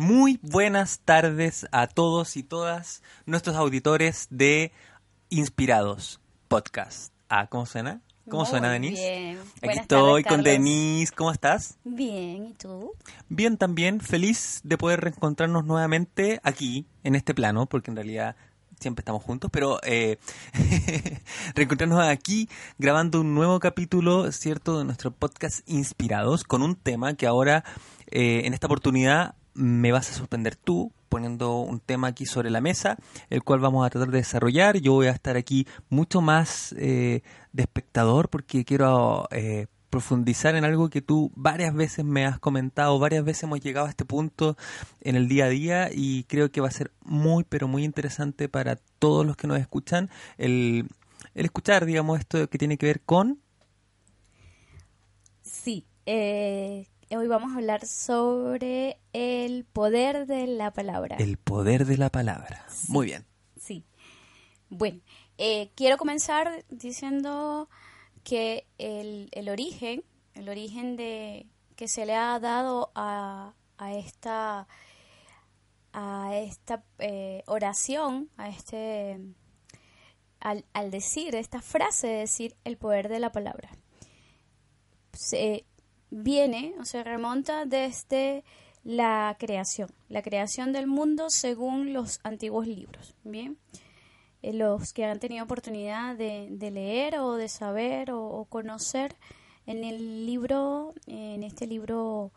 Muy buenas tardes a todos y todas nuestros auditores de Inspirados Podcast. Ah, ¿cómo suena? ¿Cómo Muy suena, Denise? bien. Aquí Buenas estoy tardes, con. Denise. ¿Cómo estás? Bien, ¿y tú? Bien también, feliz de poder reencontrarnos nuevamente aquí, en este plano, porque en realidad siempre estamos juntos, pero eh, reencontrarnos aquí grabando un nuevo capítulo, ¿cierto?, de nuestro podcast Inspirados, con un tema que ahora, eh, en esta oportunidad, me vas a sorprender tú, poniendo un tema aquí sobre la mesa, el cual vamos a tratar de desarrollar. Yo voy a estar aquí mucho más eh, de espectador porque quiero eh, profundizar en algo que tú varias veces me has comentado, varias veces hemos llegado a este punto en el día a día y creo que va a ser muy, pero muy interesante para todos los que nos escuchan el, escuchar, digamos, esto que tiene que ver con... Sí, eh, hoy vamos a hablar sobre el poder de la palabra. El poder de la palabra. Muy bien. Sí. Bueno, eh, quiero comenzar diciendo que el, el origen, el origen de que se le ha dado a, a esta a esta eh, oración, a este al, al decir esta frase de decir el poder de la palabra. Se viene o se remonta desde la creación, la creación del mundo según los antiguos libros. Bien, Eh, los que han tenido oportunidad de, leer o de saber o, o conocer en el libro, en este libro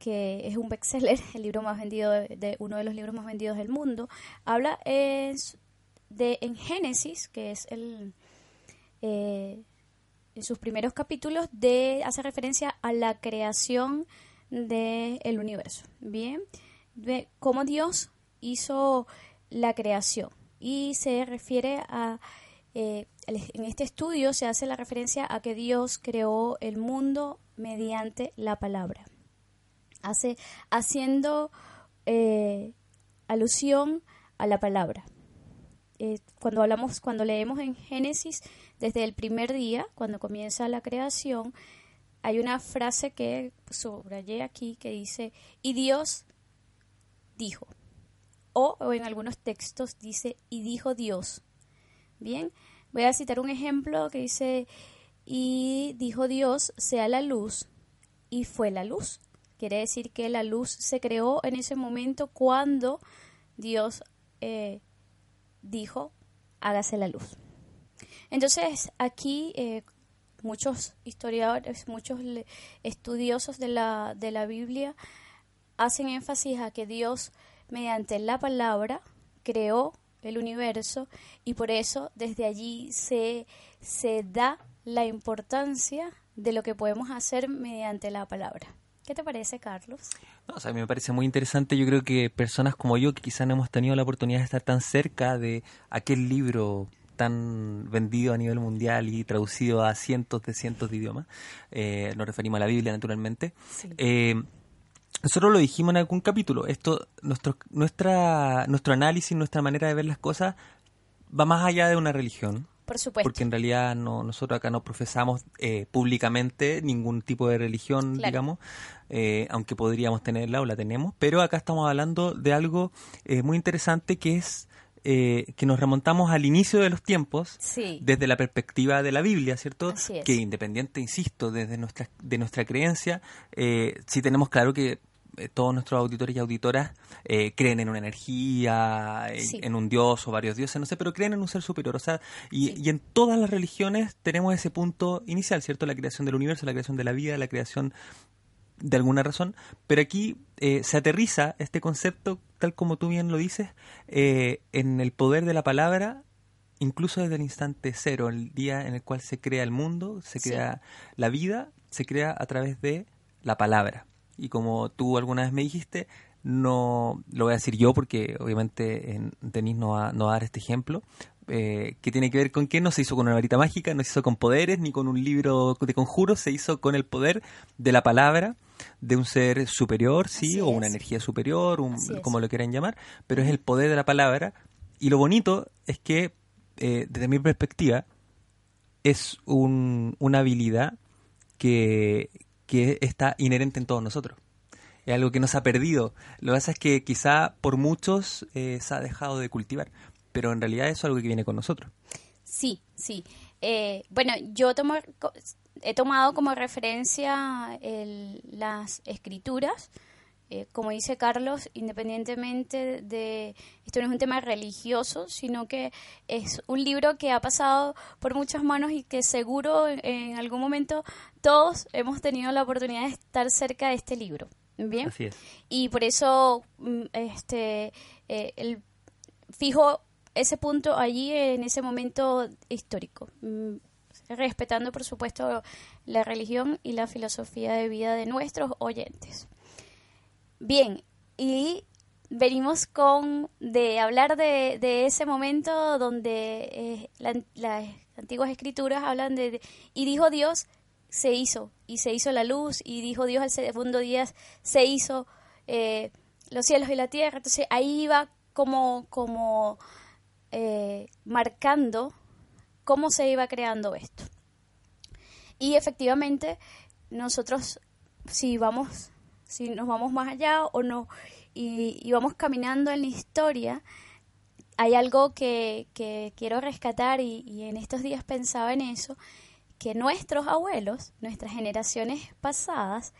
que es un bestseller, el libro más vendido de, de- uno de los libros más vendidos del mundo, habla es de en Génesis, que es el eh, en sus primeros capítulos de hace referencia a la creación del universo. Bien, de cómo Dios hizo la creación y se refiere a eh, en este estudio se hace la referencia a que Dios creó el mundo mediante la palabra hace haciendo eh, alusión a la palabra. Eh, cuando hablamos, cuando leemos en Génesis, desde el primer día, cuando comienza la creación, hay una frase que subrayé aquí que dice, y Dios dijo, o, en algunos textos dice, y dijo Dios. Bien, voy a citar un ejemplo que dice, y dijo Dios, sea la luz, y fue la luz. Quiere decir que la luz se creó en ese momento cuando Dios eh, dijo, hágase la luz. Entonces, aquí eh, muchos historiadores, muchos estudiosos de la, de la Biblia hacen énfasis a que Dios, mediante la palabra, creó el universo y por eso desde allí se, se da la importancia de lo que podemos hacer mediante la palabra. ¿Qué te parece, Carlos? No, o sea, a mí me parece muy interesante. Yo creo que personas como yo, que quizás no hemos tenido la oportunidad de estar tan cerca de aquel libro tan vendido a nivel mundial y traducido a cientos de cientos de idiomas, eh, nos referimos a la Biblia, naturalmente. Sí. Eh, nosotros lo dijimos en algún capítulo. Esto, nuestro, nuestra, nuestro análisis, nuestra manera de ver las cosas va más allá de una religión. Por supuesto. Porque en realidad no, nosotros acá no profesamos eh, públicamente ningún tipo de religión, Claro. digamos, eh, aunque podríamos tenerla o la tenemos, pero acá estamos hablando de algo eh, muy interesante que es eh, que nos remontamos al inicio de los tiempos Sí. desde la perspectiva de la Biblia, ¿cierto? Es. Que independiente, insisto, desde nuestra, de nuestra creencia, eh, sí tenemos claro que eh, todos nuestros auditores y auditoras eh, creen en una energía, en, Sí. en un dios o varios dioses, no sé, pero creen en un ser superior. O sea, y, Sí. y en todas las religiones tenemos ese punto inicial, ¿cierto? La creación del universo, la creación de la vida, la creación de alguna razón, pero aquí eh, se aterriza este concepto, tal como tú bien lo dices, eh, en el poder de la palabra, incluso desde el instante cero, el día en el cual se crea el mundo, se Sí. crea la vida, se crea a través de la palabra. Y como tú alguna vez me dijiste, no lo voy a decir yo porque obviamente en, Denis no va, no va a dar este ejemplo, eh, que tiene que ver con que no se hizo con una varita mágica, no se hizo con poderes ni con un libro de conjuros, se hizo con el poder de la palabra de un ser superior, sí, Así o una es. energía superior, un- como lo quieran llamar, pero es el poder de la palabra. Y lo bonito es que, eh, desde mi perspectiva, es un- una habilidad que, que está inherente en todos nosotros. es algo que no se ha perdido. Lo que pasa es que quizá por muchos eh, se ha dejado de cultivar, pero en realidad eso es algo que viene con nosotros. Sí, sí. Eh, bueno, yo tomo, he tomado como referencia las escrituras eh, como dice Carlos, independientemente de, esto no es un tema religioso, sino que es un libro que ha pasado por muchas manos y que seguro en, algún momento todos hemos tenido la oportunidad de estar cerca de este libro. Bien. Así es. Y por eso, mm, este, eh, el, fijo ese punto allí en ese momento histórico mm, respetando por supuesto la religión y la filosofía de vida de nuestros oyentes. Bien, y venimos con de hablar de, de ese momento donde eh, las antiguas escrituras hablan de, y dijo Dios se hizo y se hizo la luz y dijo Dios al segundo día se hizo eh, los cielos y la tierra entonces ahí iba como como eh, marcando cómo se iba creando esto. Y efectivamente nosotros si vamos si nos vamos más allá o no, y, vamos caminando en la historia, hay algo que, quiero rescatar y, en estos días pensaba en eso, que nuestros abuelos, nuestras generaciones pasadas,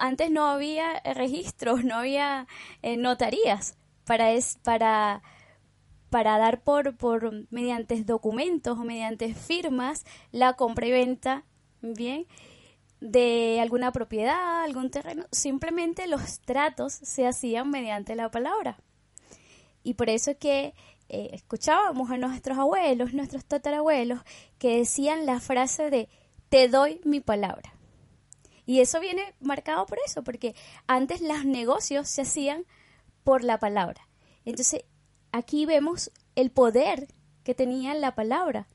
antes no había registros, no había eh, notarías para, es, para, para dar por, por mediante documentos o mediante firmas la compra y venta, ¿bien? de alguna propiedad, algún terreno, simplemente los tratos se hacían mediante la palabra. Y por eso es que eh, escuchábamos a nuestros abuelos, nuestros tatarabuelos, que decían la frase de te doy mi palabra. Y eso viene marcado por eso, porque antes los negocios se hacían por la palabra. Entonces, aquí vemos el poder que tenía la palabra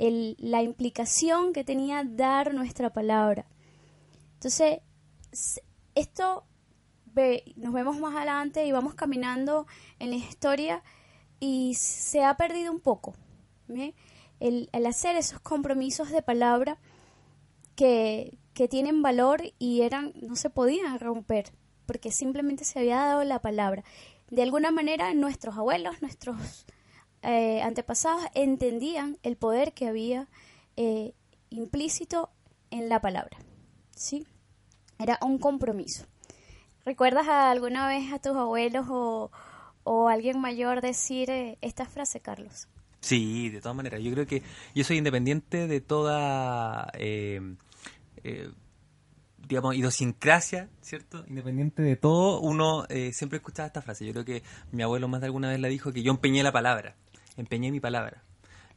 la implicación que tenía dar nuestra palabra. Entonces, esto nos vemos más adelante y vamos caminando en la historia y se ha perdido un poco. El, hacer esos compromisos de palabra que, que tienen valor y eran no se podían romper porque simplemente se había dado la palabra. De alguna manera nuestros abuelos, nuestros eh, antepasados entendían el poder que había eh, implícito en la palabra. ¿sí? Era un compromiso. ¿Recuerdas alguna vez a tus abuelos o, alguien mayor decir eh, esta frase, Carlos? Sí, de todas maneras. Yo creo que yo soy independiente de toda, digamos, idiosincrasia, ¿cierto? Independiente de todo, uno siempre escuchaba esta frase. Yo creo que mi abuelo más de alguna vez la dijo que yo empeñé la palabra empeñé mi palabra.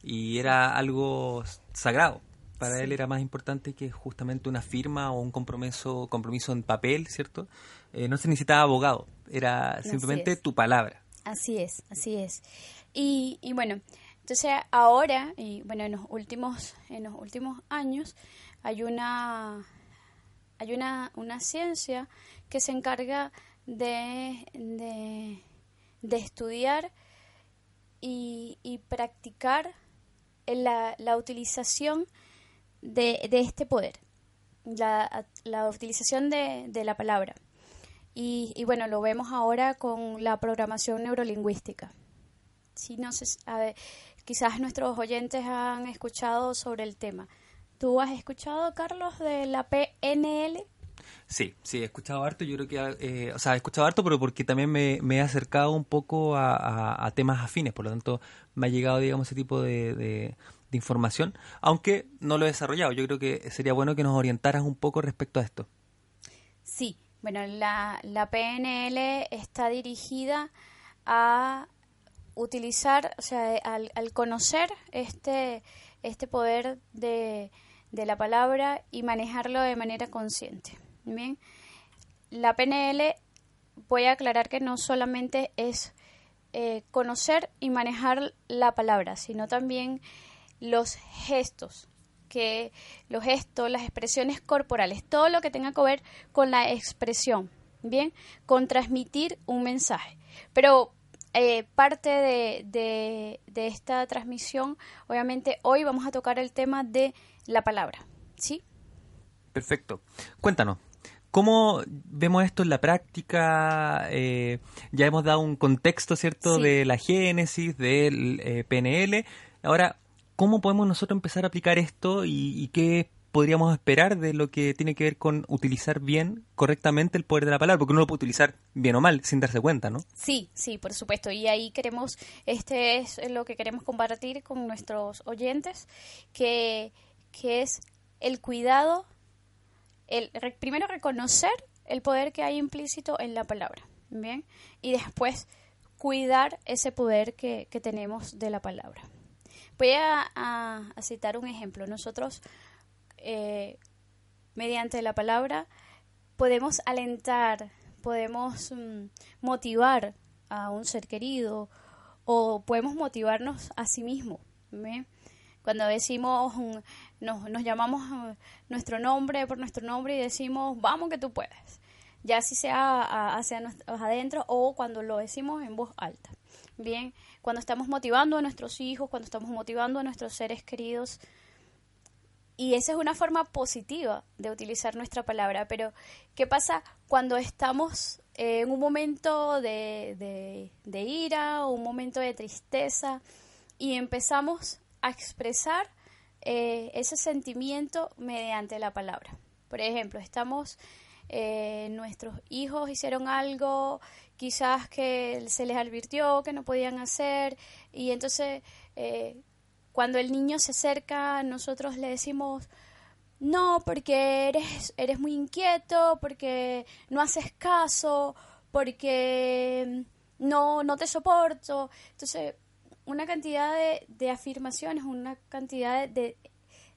Y era algo sagrado. Para él era más importante que justamente una firma o un compromiso, compromiso en papel, ¿cierto? Eh, no se necesitaba abogado, era simplemente tu palabra. Así es, así es. Y, y bueno, entonces ahora, y bueno, en los últimos, en los últimos años, hay una hay una, una ciencia que se encarga de, de, de estudiar y, practicar la, la utilización de, este poder, la, la utilización de, de, la palabra. Y, y, bueno, lo vemos ahora con la programación neurolingüística. Si no sé, quizás nuestros oyentes han escuchado sobre el tema. ¿Tú has escuchado, Carlos, de la PNL? Sí, sí, he escuchado harto, yo creo que, eh, o sea, he escuchado harto, pero porque también me, he acercado un poco a, temas afines, por lo tanto me ha llegado, digamos, ese tipo de, información, aunque no lo he desarrollado. Yo creo que sería bueno que nos orientaras un poco respecto a esto. Sí, bueno, la, la PNL está dirigida a utilizar, o sea, al, al conocer este, este poder de, de la palabra y manejarlo de manera consciente. Bien, la PNL, voy a aclarar que no solamente es eh, conocer y manejar la palabra, sino también los gestos, que los gestos, las expresiones corporales, todo lo que tenga que ver con la expresión, bien, con transmitir un mensaje. Pero eh, parte de, de, de, esta transmisión, obviamente hoy vamos a tocar el tema de la palabra, ¿sí? Perfecto. Cuéntanos, ¿Cómo vemos esto en la práctica? Eh, ya hemos dado un contexto, ¿cierto?, Sí. de la génesis, del eh, PNL. Ahora, ¿cómo podemos nosotros empezar a aplicar esto y, y qué podríamos esperar de lo que tiene que ver con utilizar bien, correctamente el poder de la palabra? Porque uno lo puede utilizar bien o mal, sin darse cuenta, ¿no? Sí, sí, por supuesto. Y ahí queremos, este es lo que queremos compartir con nuestros oyentes, que, que es el cuidado, el primero reconocer el poder que hay implícito en la palabra, ¿bien? Y después cuidar ese poder que, que tenemos de la palabra. Voy a- a citar un ejemplo. Nosotros, eh, mediante la palabra, podemos alentar, podemos mm, motivar a un ser querido o podemos motivarnos a sí mismo. Cuando decimos, mm, nos, nos llamamos eh, nuestro nombre por nuestro nombre y decimos, vamos que tú puedes. Ya si sea hacia nuestros adentro o cuando lo decimos en voz alta. Bien, cuando estamos motivando a nuestros hijos, cuando estamos motivando a nuestros seres queridos, y esa es una forma positiva de utilizar nuestra palabra. Pero, ¿qué pasa cuando estamos eh, en un momento de, de, ira o un momento de tristeza y empezamos a expresar eh, ese sentimiento mediante la palabra? Por ejemplo, estamos, eh, nuestros hijos hicieron algo, quizás que se les advirtió que no podían hacer, y entonces eh, cuando el niño se acerca, nosotros le decimos, no, porque eres, eres muy inquieto, porque no haces caso, porque no, no te soporto. Entonces, una cantidad de, de afirmaciones, una cantidad de,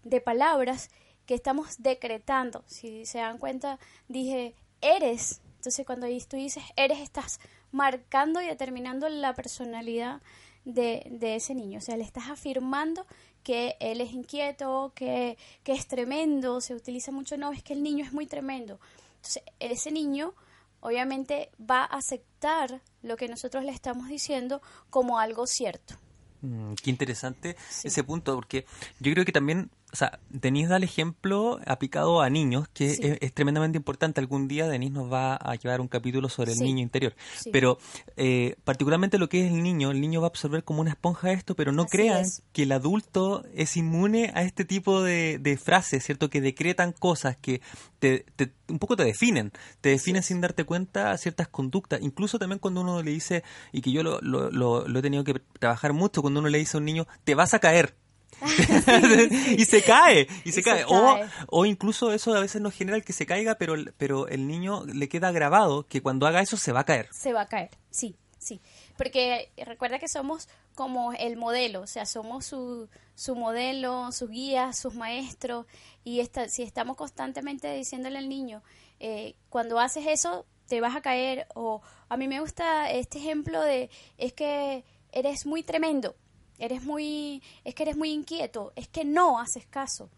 de palabras que estamos decretando. Si se dan cuenta, dije, eres. Entonces, cuando tú dices eres, estás marcando y determinando la personalidad de, de ese niño. O sea, le estás afirmando que él es inquieto, que, que es tremendo. Se utiliza mucho, no, es que el niño es muy tremendo. Entonces, ese niño obviamente va a aceptar lo que nosotros le estamos diciendo como algo cierto. Mm, qué interesante Sí. ese punto, porque yo creo que también, o sea, Denise da el ejemplo aplicado a niños, que Sí. es, es tremendamente importante. Algún día Denise nos va a llevar un capítulo sobre el Sí. niño interior. Sí. Pero eh, particularmente lo que es el niño, el niño va a absorber como una esponja esto, pero no Así crean es. que el adulto es inmune a este tipo de, de frases, ¿cierto? Que decretan cosas que te, te- un poco te definen, te definen sin darte cuenta ciertas conductas, incluso también cuando uno le dice, y que yo lo, lo, lo- lo he tenido que trabajar mucho, cuando uno le dice a un niño, te vas a caer. y se cae, y se Y cae. se O, cae. o incluso eso a veces no genera el que se caiga, pero, el- pero el niño le queda grabado que cuando haga eso se va a caer. se va a caer, sí, sí. Porque recuerda que somos como el modelo, o sea, somos su, su modelo, sus guías, sus maestros, y esta, si estamos constantemente diciéndole al niño, eh, cuando haces eso, te vas a caer, o a mí me gusta este ejemplo de, es que eres muy tremendo, eres muy, es que eres muy inquieto, es que no haces caso.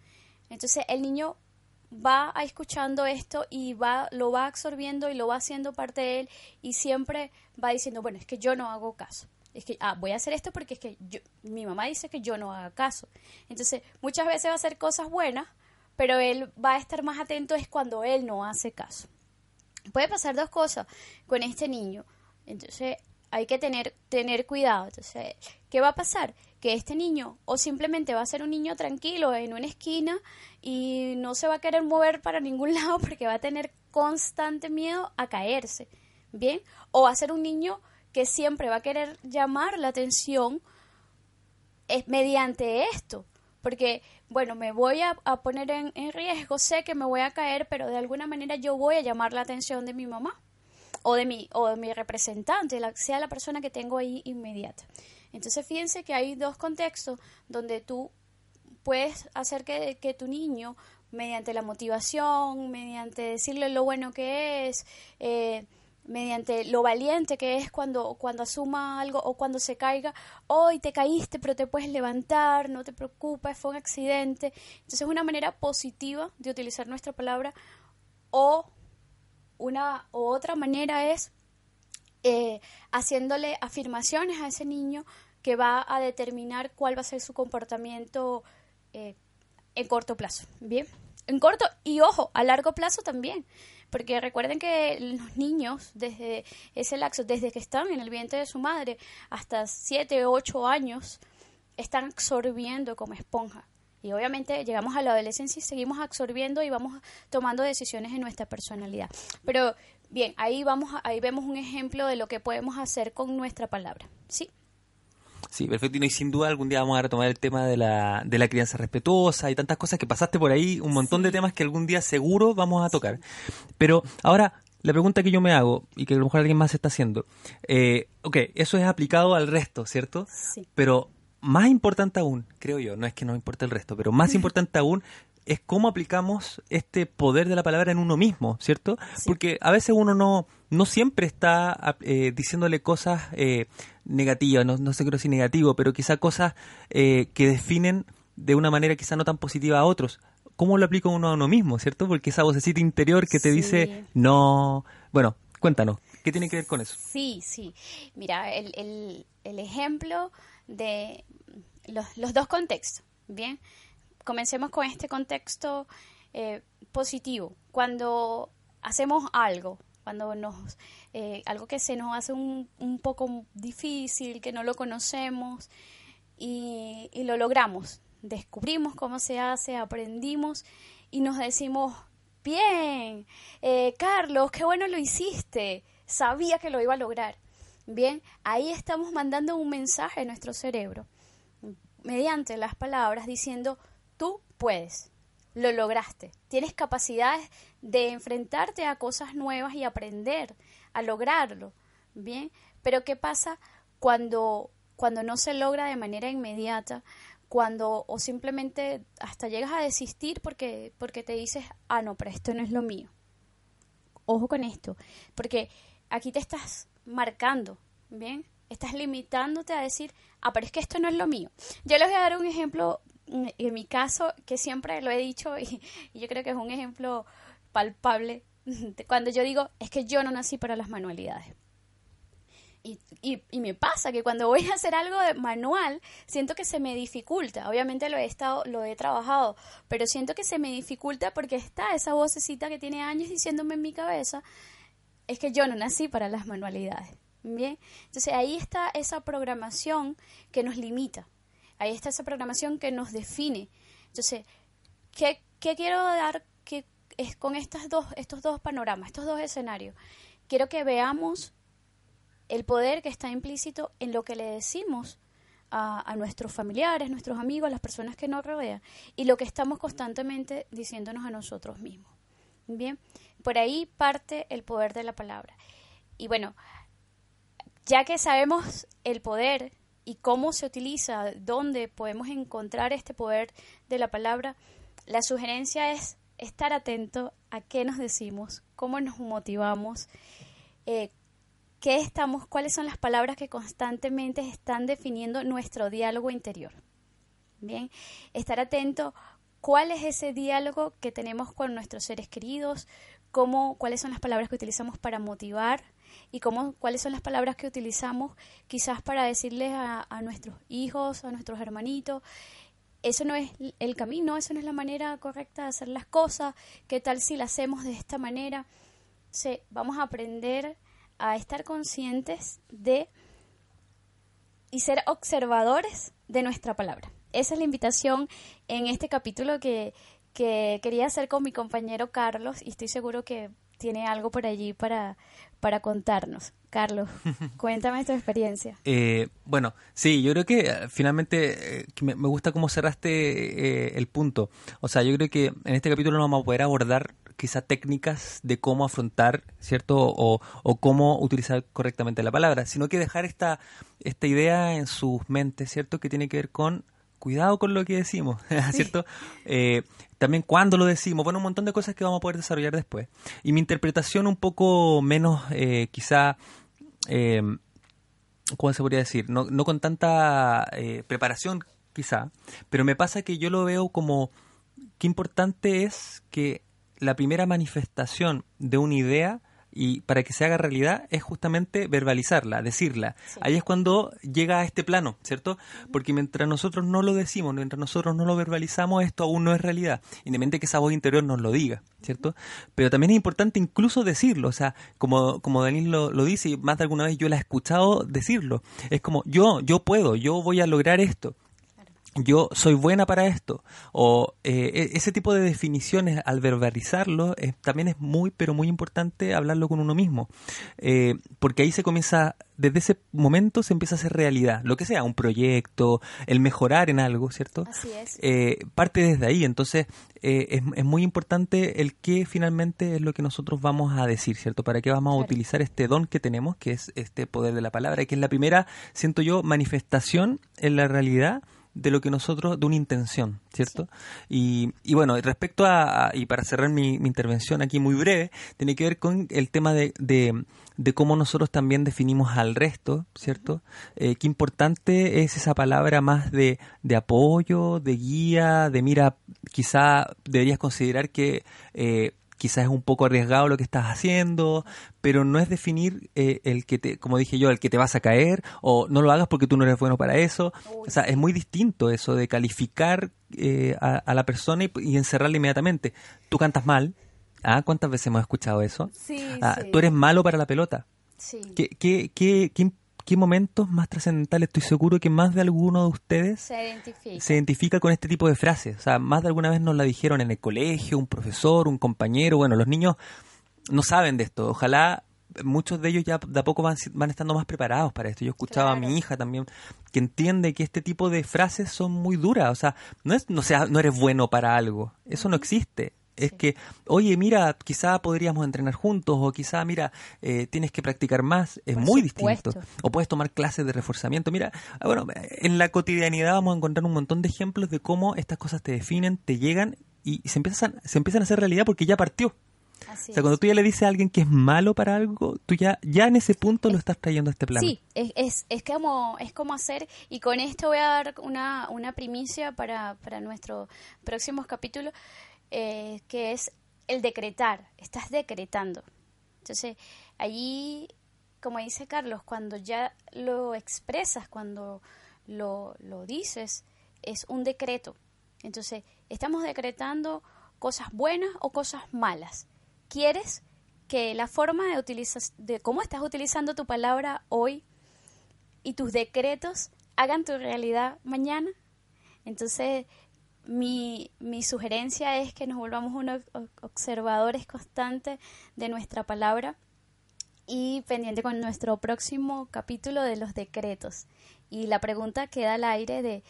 Entonces el niño va escuchando esto y va lo va absorbiendo y lo va haciendo parte de él y siempre va diciendo, bueno, es que yo no hago caso. Es que, ah, voy a hacer esto porque es que yo, mi mamá dice que yo no haga caso. Entonces, muchas veces va a hacer cosas buenas, pero él va a estar más atento es cuando él no hace caso. Puede pasar dos cosas con este niño. Entonces, hay que tener, tener cuidado. Entonces, ¿qué va a pasar? Que este niño o simplemente va a ser un niño tranquilo en una esquina y no se va a querer mover para ningún lado porque va a tener constante miedo a caerse. ¿Bien? O va a ser un niño que siempre va a querer llamar la atención es mediante esto. Porque, bueno, me voy a, a poner en, en riesgo, sé que me voy a caer, pero de alguna manera yo voy a llamar la atención de mi mamá o de mi, o de mi representante, sea la persona que tengo ahí inmediata. Entonces, fíjense que hay dos contextos donde tú puedes hacer que, que tu niño, mediante la motivación, mediante decirle lo bueno que es, eh, mediante lo valiente que es cuando, cuando asuma algo o cuando se caiga, hoy te caíste pero te puedes levantar, no te preocupes, fue un accidente. Entonces es una manera positiva de utilizar nuestra palabra o una o otra manera es eh, haciéndole afirmaciones a ese niño que va a determinar cuál va a ser su comportamiento eh, en corto plazo. Bien, en corto y ojo, a largo plazo también, Porque recuerden que los niños, desde ese laxo, desde que están en el vientre de su madre hasta 7 o 8 años, están absorbiendo como esponja. Y obviamente llegamos a la adolescencia y seguimos absorbiendo y vamos tomando decisiones en nuestra personalidad. Pero bien, ahí vamos ahí vemos un ejemplo de lo que podemos hacer con nuestra palabra, ¿sí? Sí, perfecto. Y sin duda algún día vamos a retomar el tema de la, de la crianza respetuosa y tantas cosas que pasaste por ahí, un montón de temas que algún día seguro vamos a tocar. Pero ahora, la pregunta que yo me hago y que a lo mejor alguien más está haciendo, eh, ok, eso es aplicado al resto, ¿cierto? Sí. Pero más importante aún, creo yo, no es que no importe el resto, pero más importante aún es cómo aplicamos este poder de la palabra en uno mismo, ¿cierto? Porque a veces uno no, no siempre está eh, diciéndole cosas eh, negativas, no, no sé qué decir negativo, pero quizá cosas eh, que definen de una manera quizá no tan positiva a otros. ¿Cómo lo aplica uno a uno mismo, cierto? Porque esa vocecita interior que te dice, no... Bueno, cuéntanos, ¿qué tiene que ver con eso? Sí, sí. Mira, el, el, el ejemplo de los, dos contextos, ¿bien? comencemos con este contexto eh, positivo. Cuando hacemos algo, cuando nos eh, algo que se nos hace un, un, poco difícil, que no lo conocemos y, y, lo logramos, descubrimos cómo se hace, aprendimos y nos decimos, bien, eh, Carlos, qué bueno lo hiciste, sabía que lo iba a lograr. Bien, ahí estamos mandando un mensaje a nuestro cerebro mediante las palabras diciendo, Tú puedes, lo lograste, tienes capacidades de enfrentarte a cosas nuevas y aprender a lograrlo, ¿bien? Pero ¿qué pasa cuando, cuando no se logra de manera inmediata? Cuando o simplemente hasta llegas a desistir porque, porque te dices, ah, no, pero esto no es lo mío. Ojo con esto, porque aquí te estás marcando, ¿bien? Estás limitándote a decir, ah, pero es que esto no es lo mío. Yo les voy a dar un ejemplo en mi caso, que siempre lo he dicho y, yo creo que es un ejemplo palpable, cuando yo digo, es que yo no nací para las manualidades. Y, y, y, me pasa que cuando voy a hacer algo de manual, siento que se me dificulta. Obviamente lo he estado, lo he trabajado, pero siento que se me dificulta porque está esa vocecita que tiene años diciéndome en mi cabeza, es que yo no nací para las manualidades. Bien, entonces ahí está esa programación que nos limita. Ahí está esa programación que nos define. Entonces, ¿qué, quiero dar que es con dos, estos dos panoramas, estos dos escenarios? Quiero que veamos el poder que está implícito en lo que le decimos a, a, nuestros familiares, nuestros amigos, las personas que nos rodean, y lo que estamos constantemente diciéndonos a nosotros mismos. Bien, por ahí parte el poder de la palabra. Y bueno, ya que sabemos el poder y cómo se utiliza, dónde podemos encontrar este poder de la palabra, la sugerencia es estar atento a qué nos decimos, cómo nos motivamos, eh, qué estamos, cuáles son las palabras que constantemente están definiendo nuestro diálogo interior. Bien, estar atento cuál es ese diálogo que tenemos con nuestros seres queridos, cómo, cuáles son las palabras que utilizamos para motivar, y cómo, cuáles son las palabras que utilizamos quizás para decirles a, nuestros hijos, a nuestros hermanitos, eso no es el camino, eso no es la manera correcta de hacer las cosas, qué tal si la hacemos de esta manera. Sí, vamos a aprender a estar conscientes de y ser observadores de nuestra palabra. Esa es la invitación en este capítulo que, que quería hacer con mi compañero Carlos y estoy seguro que tiene algo por allí para, para contarnos. Carlos, cuéntame tu experiencia. Eh, bueno, sí, yo creo que eh, finalmente eh, me, gusta cómo cerraste el punto. O sea, yo creo que en este capítulo no vamos a poder abordar quizá técnicas de cómo afrontar, ¿cierto? O, o, cómo utilizar correctamente la palabra, sino que dejar esta, esta idea en sus mentes, ¿cierto? Que tiene que ver con cuidado con lo que decimos, ¿cierto? Eh, también cuándo lo decimos, bueno, un montón de cosas que vamos a poder desarrollar después. Y mi interpretación un poco menos, eh, quizá, eh, ¿cómo se podría decir? No, no con tanta preparación, quizá, pero me pasa que yo lo veo como qué importante es que la primera manifestación de una idea y para que se haga realidad es justamente verbalizarla, decirla. Ahí es cuando llega a este plano, ¿cierto? Porque mientras nosotros no lo decimos, mientras nosotros no lo verbalizamos, esto aún no es realidad, independientemente que esa voz interior nos lo diga, ¿cierto? Pero también es importante incluso decirlo, o sea, como, como Daniel lo, lo dice y más de alguna vez yo la he escuchado decirlo, es como yo, yo puedo, yo voy a lograr esto yo soy buena para esto. O eh, e, ese tipo de definiciones, al verbalizarlo, también es muy, pero muy importante hablarlo con uno mismo. Eh, porque ahí se comienza, desde ese momento se empieza a hacer realidad. Lo que sea, un proyecto, el mejorar en algo, ¿cierto? Así es. Eh, parte desde ahí. Entonces, es, es, muy importante el qué finalmente es lo que nosotros vamos a decir, ¿cierto? ¿Para qué vamos a utilizar este don que tenemos, que es este poder de la palabra, que es la primera, siento yo, manifestación en la realidad de lo que nosotros, de una intención, ¿cierto? Y, y, bueno, respecto a, y para cerrar mi, intervención aquí muy breve, tiene que ver con el tema de, de, cómo nosotros también definimos al resto, ¿cierto? Eh, qué importante es esa palabra más de, de apoyo, de guía, de mira, quizá deberías considerar que... Eh, quizás es un poco arriesgado lo que estás haciendo, pero no es definir eh, el que te, como dije yo, el que te vas a caer o no lo hagas porque tú no eres bueno para eso. O sea, es muy distinto eso de calificar eh, a, la persona y, y, encerrarla inmediatamente. Tú cantas mal. ¿Ah? ¿Cuántas veces hemos escuchado eso? Sí, ah, Tú eres malo para la pelota. Sí. ¿Qué, qué, qué, qué qué momentos más trascendentales estoy seguro que más de alguno de ustedes se identifica. con este tipo de frases. O sea, más de alguna vez nos la dijeron en el colegio, un profesor, un compañero. Bueno, los niños no saben de esto. Ojalá muchos de ellos ya de a poco van, van estando más preparados para esto. Yo escuchaba a mi hija también que entiende que este tipo de frases son muy duras. O sea, no es no sea no eres bueno para algo. Eso no existe es que, oye, mira, quizá podríamos entrenar juntos o quizá, mira, eh, tienes que practicar más, es muy distinto. O puedes tomar clases de reforzamiento. Mira, ah, bueno, en la cotidianidad vamos a encontrar un montón de ejemplos de cómo estas cosas te definen, te llegan y se empiezan, se empiezan a hacer realidad porque ya partió. o sea, cuando tú ya le dices a alguien que es malo para algo, tú ya, ya en ese punto lo estás trayendo a este plano. Sí, es, es, es, como, es como hacer, y con esto voy a dar una, una primicia para, para nuestros próximos capítulos. Eh, que es el decretar, estás decretando. Entonces, allí, como dice Carlos, cuando ya lo expresas, cuando lo, lo dices, es un decreto. Entonces, estamos decretando cosas buenas o cosas malas. ¿Quieres que la forma de utilizar, de cómo estás utilizando tu palabra hoy y tus decretos hagan tu realidad mañana? Entonces, mi, mi sugerencia es que nos volvamos unos observadores constantes de nuestra palabra y pendiente con nuestro próximo capítulo de los decretos. Y la pregunta queda al aire de,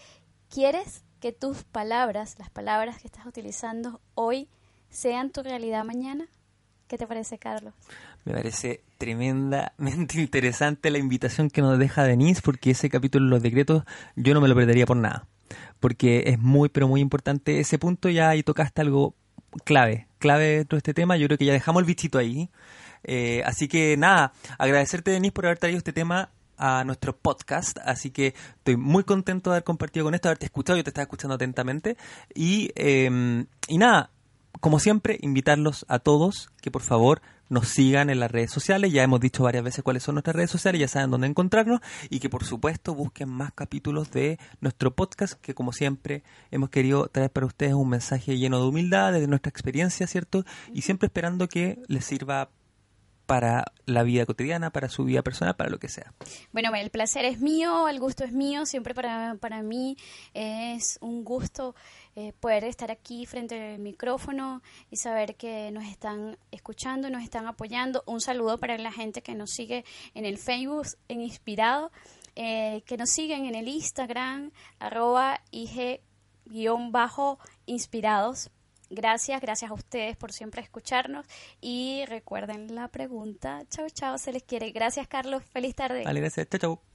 ¿quieres que tus palabras, las palabras que estás utilizando hoy, sean tu realidad mañana? ¿Qué te parece, Carlos? Me parece tremendamente interesante la invitación que nos deja Denise, porque ese capítulo de los decretos yo no me lo perdería por nada porque es muy, pero muy importante ese punto. Ya ahí tocaste algo clave, clave dentro de este tema, yo creo que ya dejamos el bichito ahí. Eh, así que nada, agradecerte Denise por haber traído este tema a nuestro podcast, así que estoy muy contento de haber compartido con esto, haberte escuchado, yo te estaba escuchando atentamente. Y, eh, y nada, como siempre, invitarlos a todos que por favor nos sigan en las redes sociales. Ya hemos dicho varias veces cuáles son nuestras redes sociales, ya saben dónde encontrarnos y que por supuesto busquen más capítulos de nuestro podcast que como siempre hemos querido traer para ustedes un mensaje lleno de humildad, de nuestra experiencia, ¿cierto? Y siempre esperando que les sirva para la vida cotidiana, para su vida personal, para lo que sea. Bueno, el placer es mío, el gusto es mío, siempre para, para mí es un gusto eh, poder estar aquí frente al micrófono y saber que nos están escuchando, nos están apoyando. Un saludo para la gente que nos sigue en el Facebook, en Inspirado, eh, que nos siguen en el Instagram, arroba IG-inspirados Gracias, gracias a ustedes por siempre escucharnos y recuerden la pregunta. Chao, chao, se les quiere. Gracias, Carlos. Feliz tarde. Vale, gracias. Chao, chao.